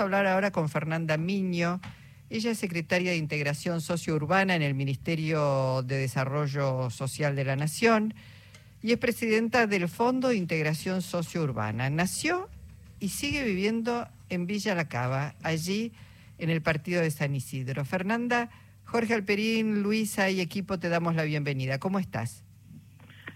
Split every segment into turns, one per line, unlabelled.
Vamos a hablar ahora con Fernanda Miño. Ella es secretaria de Integración Sociourbana en el Ministerio de Desarrollo Social de la Nación y es presidenta del Fondo de Integración Sociourbana. Nació y sigue viviendo en Villa La Cava, allí en el partido de San Isidro. Fernanda, Jorge Alperín, Luisa y equipo te damos la bienvenida. ¿Cómo estás?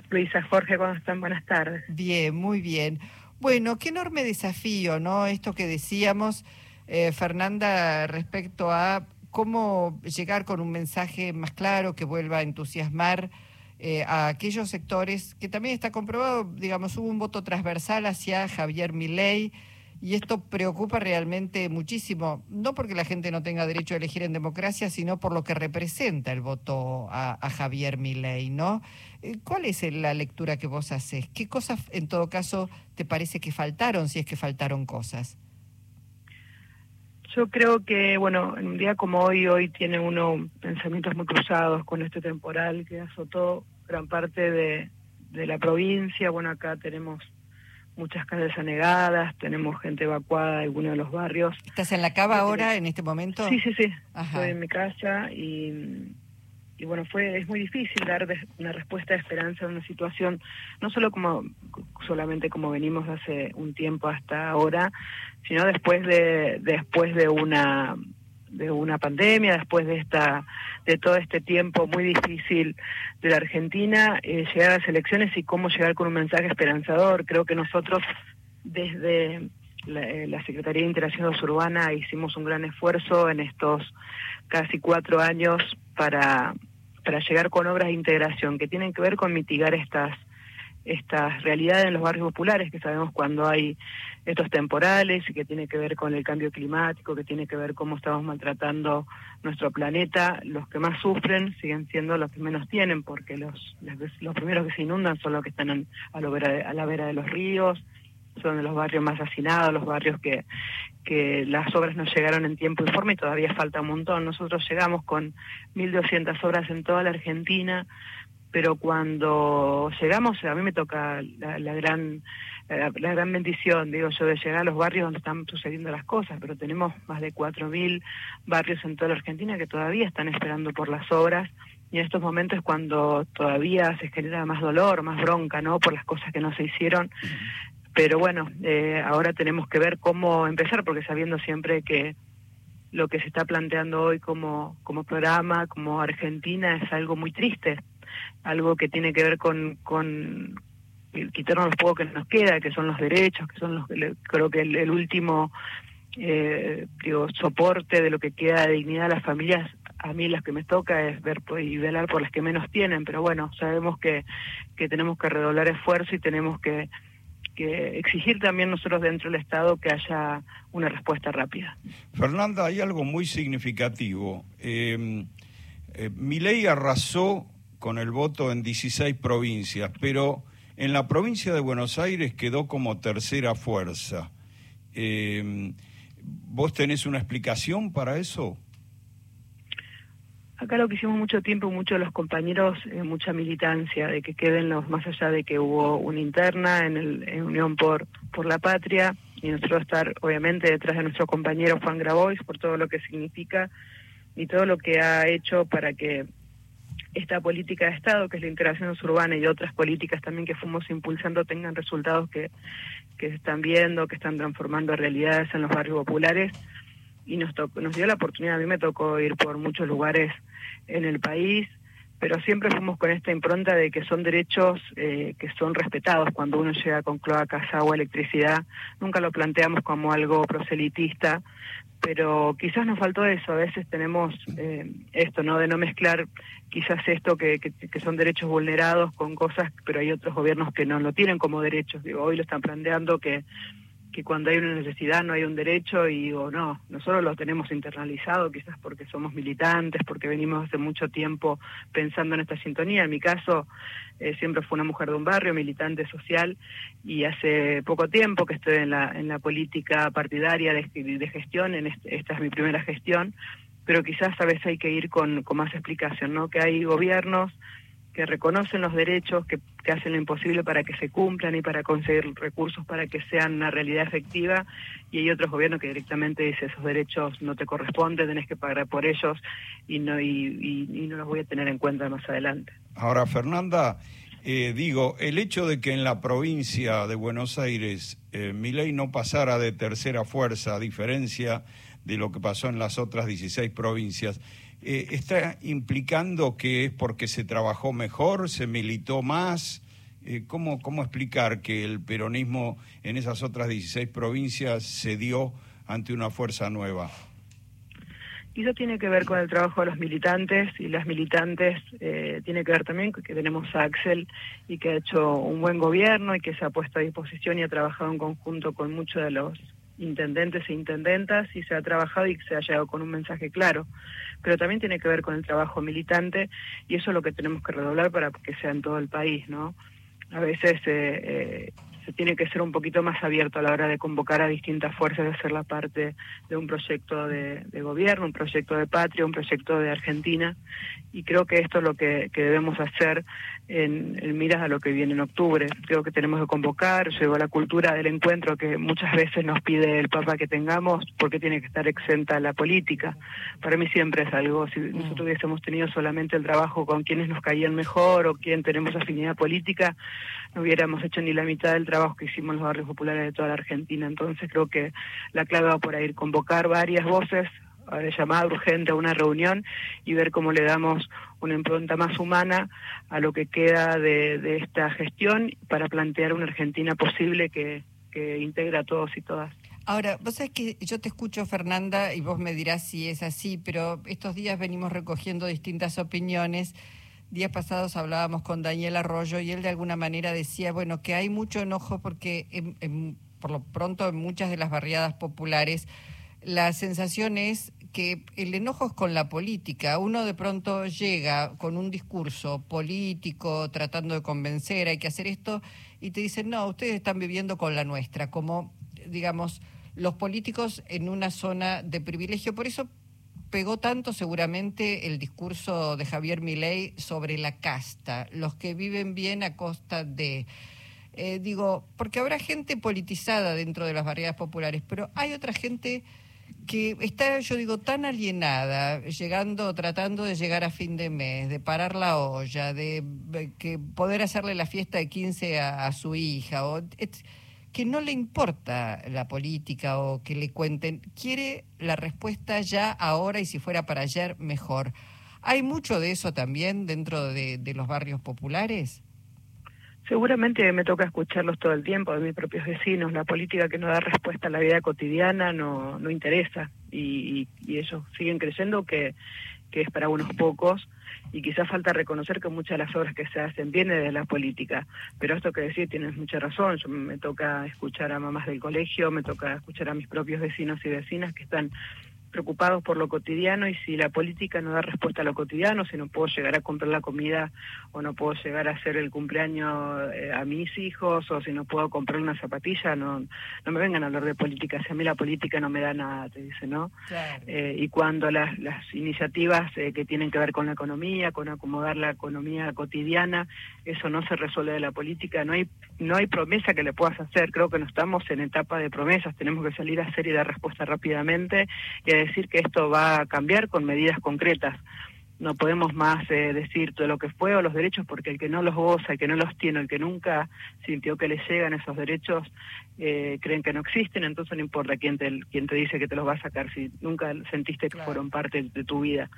Luisa, Jorge, ¿cómo están? Buenas tardes.
Bien, muy bien. Bueno, qué enorme desafío, ¿no? Esto que decíamos, eh, Fernanda, respecto a cómo llegar con un mensaje más claro que vuelva a entusiasmar eh, a aquellos sectores que también está comprobado, digamos, hubo un voto transversal hacia Javier Milei y esto preocupa realmente muchísimo, no porque la gente no tenga derecho a elegir en democracia, sino por lo que representa el voto a, Javier Milei, ¿no? Eh, ¿Cuál es la lectura que vos haces? ¿Qué cosas, en todo caso, te parece que faltaron, si es que faltaron cosas?
Yo creo que, bueno, en un día como hoy, hoy tiene uno pensamientos muy cruzados con este temporal que azotó gran parte de, de la provincia. Bueno, acá tenemos muchas calles anegadas, tenemos gente evacuada de algunos de los barrios.
¿Estás en la cava ahora, en este momento?
Sí, sí, sí. Estoy en mi casa y, y bueno, fue es muy difícil dar una respuesta de esperanza a una situación, no solo como solamente como venimos hace un tiempo hasta ahora, sino después de después de una de una pandemia, después de esta de todo este tiempo muy difícil de la Argentina, eh, llegar a las elecciones y cómo llegar con un mensaje esperanzador. Creo que nosotros desde la, eh, la Secretaría de Interacción Urbana hicimos un gran esfuerzo en estos casi cuatro años para, para llegar con obras de integración que tienen que ver con mitigar estas estas realidades en los barrios populares, que sabemos cuando hay estos temporales y que tiene que ver con el cambio climático, que tiene que ver cómo estamos maltratando nuestro planeta, los que más sufren siguen siendo los que menos tienen, porque los, los primeros que se inundan son los que están a, la vera a la vera de los ríos, son de los barrios más hacinados, los barrios que, que las obras no llegaron en tiempo y forma y todavía falta un montón. Nosotros llegamos con 1.200 obras en toda la Argentina, pero cuando llegamos, a mí me toca la, gran la, gran bendición, digo yo, de llegar a los barrios donde están sucediendo las cosas, pero tenemos más de 4.000 barrios en toda la Argentina que todavía están esperando por las obras y en estos momentos es cuando todavía se genera más dolor, más bronca, ¿no? Por las cosas que no se hicieron. Pero bueno, eh, ahora tenemos que ver cómo empezar, porque sabiendo siempre que lo que se está planteando hoy como, como programa, como Argentina, es algo muy triste algo que tiene que ver con, con quitarnos los pocos que nos queda, que son los derechos, que son los, creo que el, último eh, digo, soporte de lo que queda de dignidad a las familias, a mí las que me toca es ver y velar por las que menos tienen, pero bueno, sabemos que, que tenemos que redoblar esfuerzo y tenemos que, que exigir también nosotros dentro del Estado que haya una respuesta rápida.
Fernanda, hay algo muy significativo. Eh, eh, mi ley arrasó con el voto en 16 provincias, pero en la provincia de Buenos Aires quedó como tercera fuerza. Eh, ¿Vos tenés una explicación para eso?
Acá lo que hicimos mucho tiempo, muchos los compañeros, eh, mucha militancia, de que queden los, más allá de que hubo una interna en, el, Unión por, por la Patria, y nosotros estar obviamente detrás de nuestro compañero Juan Grabois por todo lo que significa y todo lo que ha hecho para que esta política de Estado, que es la integración urbana y otras políticas también que fuimos impulsando, tengan resultados que, que se están viendo, que están transformando realidades en los barrios populares. Y nos, nos dio la oportunidad, a mí me tocó ir por muchos lugares en el país, pero siempre fuimos con esta impronta de que son derechos eh, que son respetados cuando uno llega con cloacas, agua, electricidad. Nunca lo planteamos como algo proselitista, pero quizás nos faltó eso. A veces tenemos eh, esto, ¿no? De no mezclar quizás esto que, que, son derechos vulnerados con cosas, pero hay otros gobiernos que no lo tienen como derechos. Digo, hoy lo están planteando que que cuando hay una necesidad no hay un derecho y digo, no, nosotros lo tenemos internalizado quizás porque somos militantes, porque venimos hace mucho tiempo pensando en esta sintonía. En mi caso, eh, siempre fue una mujer de un barrio, militante social, y hace poco tiempo que estoy en la, en la política partidaria de, gestión, en esta es mi primera gestión, pero quizás a veces hay que ir con, con más explicación, ¿no? Que hay gobiernos que reconocen los derechos, que, hacen lo imposible para que se cumplan y para conseguir recursos para que sean una realidad efectiva, y hay otros gobiernos que directamente dicen esos derechos no te corresponden, tenés que pagar por ellos y no, y, no los voy a tener en cuenta más adelante.
Ahora, Fernanda, eh, digo, el hecho de que en la provincia de Buenos Aires eh, mi ley no pasara de tercera fuerza, a diferencia de lo que pasó en las otras 16 provincias, eh, ¿está implicando que es porque se trabajó mejor, se militó más? Eh, ¿cómo, ¿Cómo explicar que el peronismo en esas otras 16 provincias se dio ante una fuerza nueva?
Y eso tiene que ver con el trabajo de los militantes y las militantes eh, tiene que ver también que tenemos a Axel y que ha hecho un buen gobierno y que se ha puesto a disposición y ha trabajado en conjunto con muchos de los intendentes e intendentas y se ha trabajado y se ha llegado con un mensaje claro. Pero también tiene que ver con el trabajo militante y eso es lo que tenemos que redoblar para que sea en todo el país, ¿no? A veces eh, eh, se tiene que ser un poquito más abierto a la hora de convocar a distintas fuerzas, de ser la parte de un proyecto de, gobierno, un proyecto de patria, un proyecto de Argentina. Y creo que esto es lo que, debemos hacer en, miras a lo que viene en octubre. Creo que tenemos que convocar, llegó la cultura del encuentro que muchas veces nos pide el Papa que tengamos, porque tiene que estar exenta la política. Para mí siempre es algo, si mm. nosotros hubiésemos tenido solamente el trabajo con quienes nos caían mejor o quien tenemos afinidad política, no hubiéramos hecho ni la mitad del trabajo que hicimos en los barrios populares de toda la Argentina. Entonces creo que la clave va por ahí, convocar varias voces, llamada urgente a una reunión y ver cómo le damos una impronta más humana a lo que queda de, esta gestión para plantear una Argentina posible que, integra a todos y todas.
Ahora, vos sabés que yo te escucho, Fernanda, y vos me dirás si es así, pero estos días venimos recogiendo distintas opiniones días pasados hablábamos con Daniel Arroyo y él de alguna manera decía, bueno, que hay mucho enojo porque por lo pronto en muchas de las barriadas populares la sensación es que el enojo es con la política. Uno de pronto llega con un discurso político tratando de convencer, hay que hacer esto, y te dicen, no, ustedes están viviendo con la nuestra, como, digamos, los políticos en una zona de privilegio. Por eso pegó tanto seguramente el discurso de Javier Milei sobre la casta, los que viven bien a costa de... Eh, digo, porque habrá gente politizada dentro de las barriadas populares, pero hay otra gente que está, yo digo, tan alienada, llegando, tratando de llegar a fin de mes, de parar la olla, de, que poder hacerle la fiesta de 15 a, su hija, o, que no le importa la política o que le cuenten, quiere la respuesta ya, ahora y si fuera para ayer, mejor. ¿Hay mucho de eso también dentro de, los barrios populares?
Seguramente me toca escucharlos todo el tiempo de mis propios vecinos. La política que no da respuesta a la vida cotidiana no, no interesa y, y ellos siguen creyendo que, que es para unos pocos y quizás falta reconocer que muchas de las obras que se hacen vienen de la política. Pero esto que decir tienes mucha razón. Yo me toca escuchar a mamás del colegio, me toca escuchar a mis propios vecinos y vecinas que están preocupados por lo cotidiano y si la política no da respuesta a lo cotidiano, si no puedo llegar a comprar la comida o no puedo llegar a hacer el cumpleaños eh, a mis hijos o si no puedo comprar una zapatilla, no, no me vengan a hablar de política, si a mí la política no me da nada, te dice, ¿no? Eh, y cuando las, las iniciativas eh, que tienen que ver con la economía, con acomodar la economía cotidiana, eso no se resuelve de la política, no hay, no hay promesa que le puedas hacer, creo que no estamos en etapa de promesas, tenemos que salir a hacer y dar respuesta rápidamente y a decir que esto va a cambiar con medidas concretas. No podemos más eh, decir todo lo que fue o los derechos porque el que no los goza, el que no los tiene, el que nunca sintió que le llegan esos derechos, eh, creen que no existen, entonces no importa quién te, quién te dice que te los va a sacar si nunca sentiste que fueron parte de tu vida.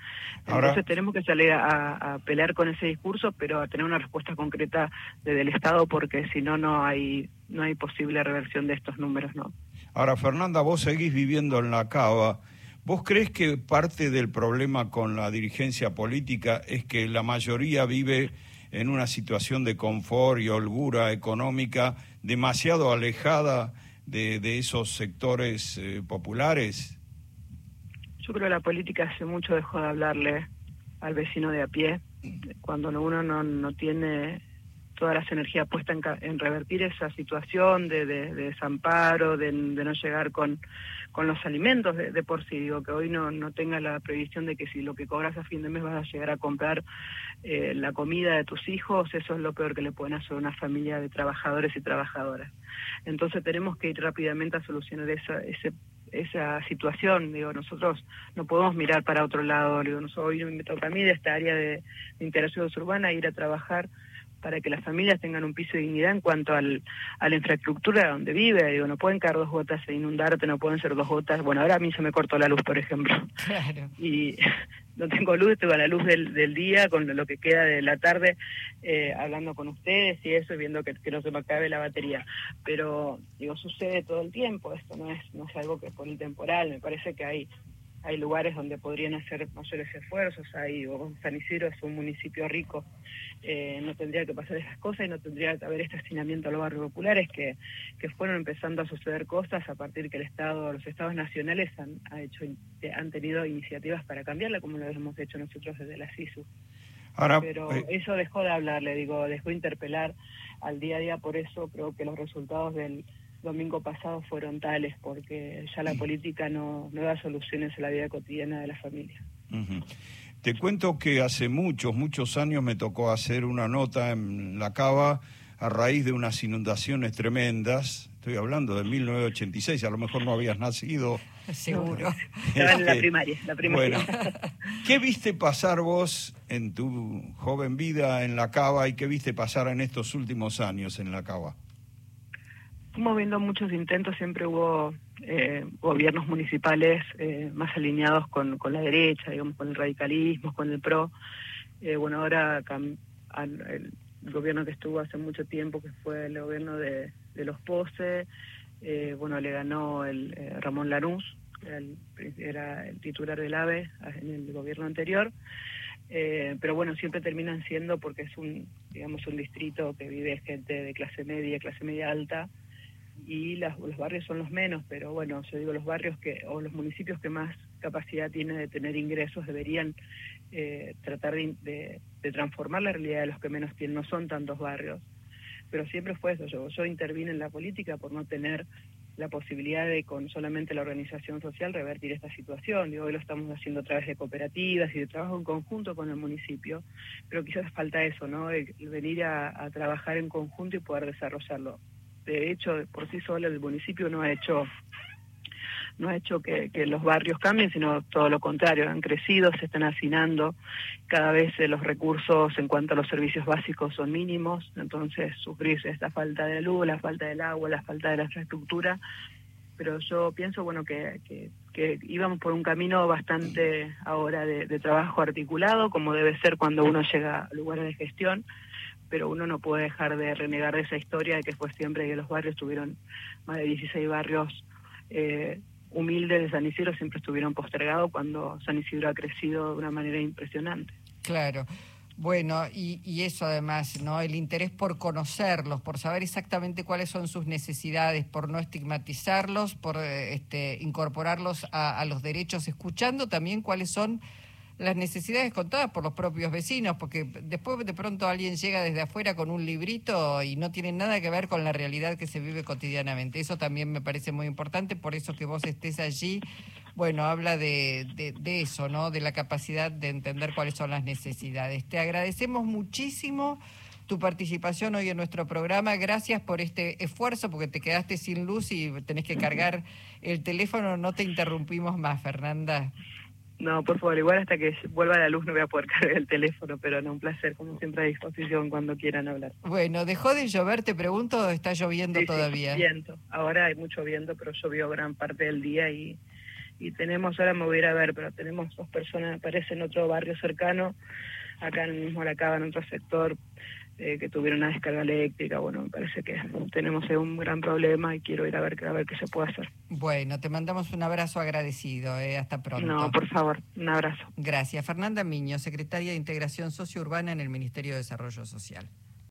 Entonces tenemos que salir a, pelear con ese discurso, pero a tener una respuesta concreta desde el Estado porque si no, no hay, no hay posible reversión de estos números, ¿no?
Ahora, Fernanda, vos seguís viviendo en la cava. ¿Vos crees que parte del problema con la dirigencia política es que la mayoría vive en una situación de confort y holgura económica demasiado alejada de, esos sectores eh, populares?
Yo creo que la política hace mucho dejó de hablarle al vecino de a pie, cuando uno no, tiene todas las energías puestas en, revertir esa situación de, desamparo, de, no llegar con, con los alimentos de, por sí, digo, que hoy no, no tenga la previsión de que si lo que cobras a fin de mes vas a llegar a comprar eh, la comida de tus hijos, eso es lo peor que le pueden hacer a una familia de trabajadores y trabajadoras. Entonces tenemos que ir rápidamente a solucionar esa, ese esa situación. Digo, nosotros no podemos mirar para otro lado. Digo, hoy me toca a mí de esta área de, de integración urbana ir a trabajar para que las familias tengan un piso de dignidad en cuanto al, a la infraestructura donde vive. Digo, no pueden caer dos gotas e inundarte, no pueden ser dos gotas. Bueno, ahora a mí se me cortó la luz, por ejemplo. Claro. Y no tengo luz, tengo la luz del, del día, con lo que queda de la tarde, eh, hablando con ustedes y eso, viendo que, que, no se me acabe la batería. Pero, digo, sucede todo el tiempo, esto no es, no es algo que por el temporal, me parece que hay hay lugares donde podrían hacer mayores esfuerzos, hay, o San Isidro es un municipio rico, eh, no tendría que pasar esas cosas y no tendría que haber este hacinamiento a los barrios populares que, que fueron empezando a suceder cosas a partir que el Estado, los estados nacionales han, ha hecho, han tenido iniciativas para cambiarla, como lo hemos hecho nosotros desde la CISU. Pero eh, eso dejó de hablar, le digo, dejó de interpelar al día a día, por eso creo que los resultados del domingo pasado fueron tales, porque ya la política no, no da soluciones a la vida cotidiana de la familia.
Te cuento que hace muchos, muchos años me tocó hacer una nota en La Cava a raíz de unas inundaciones tremendas. Estoy hablando de 1986, a lo mejor no habías nacido.
Seguro.
Estaba en la primaria, la primaria.
Bueno, ¿qué viste pasar vos en tu joven vida en La Cava y qué viste pasar en estos últimos años en La Cava?
Estamos viendo muchos intentos, siempre hubo eh, gobiernos municipales eh, más alineados con, con la derecha, digamos, con el radicalismo, con el PRO. Eh, bueno, ahora el, gobierno que estuvo hace mucho tiempo, que fue el gobierno de, los POSE, bueno, le ganó el Ramón Lanús, era el titular del AVE en el gobierno anterior. pero bueno, siempre terminan siendo porque es un, digamos, un distrito que vive gente de clase media, clase media alta, y los barrios son los menos, pero bueno, yo digo los barrios que o los municipios que más capacidad tienen de tener ingresos deberían eh, tratar de, transformar la realidad de los que menos tienen, no son tantos barrios, pero siempre fue eso, yo, yo intervine en la política por no tener la posibilidad de con solamente la organización social revertir esta situación. Y hoy lo estamos haciendo a través de cooperativas y de trabajo en conjunto con el municipio, pero quizás falta eso, ¿no? venir a trabajar en conjunto y poder desarrollarlo de hecho, por sí solo el municipio no ha hecho no ha hecho que, los barrios cambien, sino todo lo contrario, han crecido, se están hacinando, cada vez eh, los recursos en cuanto a los servicios básicos son mínimos, entonces sufrir esta falta de luz, la falta del agua, la falta de la infraestructura, pero yo pienso bueno que, que, íbamos por un camino bastante ahora de, de trabajo articulado, como debe ser cuando uno llega a lugares de gestión, pero uno no puede dejar de renegar de esa historia de que fue siempre que los barrios tuvieron más de 16 barrios eh, humildes de San Isidro siempre estuvieron postergados cuando San Isidro ha crecido de una manera impresionante.
Claro. Bueno, y, y, eso además, ¿no? El interés por conocerlos, por saber exactamente cuáles son sus necesidades, por no estigmatizarlos, por eh, este, incorporarlos a, a los derechos, escuchando también cuáles son las necesidades contadas por los propios vecinos, porque después de pronto alguien llega desde afuera con un librito y no tiene nada que ver con la realidad que se vive cotidianamente. Eso también me parece muy importante, por eso que vos estés allí, bueno, habla de, de, eso, ¿no? De la capacidad de entender cuáles son las necesidades. Te agradecemos muchísimo tu participación hoy en nuestro programa. Gracias por este esfuerzo, porque te quedaste sin luz y tenés que cargar el teléfono. No te interrumpimos más, Fernanda.
No, por favor, igual hasta que vuelva la luz no voy a poder cargar el teléfono, pero no, un placer, como siempre a disposición cuando quieran hablar.
Bueno, ¿dejó de llover, te pregunto, o está lloviendo todavía?
Sí, viento. Ahora hay mucho viento, pero llovió gran parte del día y, y tenemos, ahora me voy a ir a ver, pero tenemos dos personas, parece en otro barrio cercano, acá en el mismo la cava, en otro sector, eh, que tuvieron una descarga eléctrica. Bueno, me parece que tenemos un gran problema y quiero ir a ver, a ver qué se puede hacer.
Bueno, te mandamos un abrazo agradecido. Eh, hasta pronto.
No, por favor, un abrazo.
Gracias. Fernanda Miño, secretaria de Integración Sociourbana en el Ministerio de Desarrollo Social.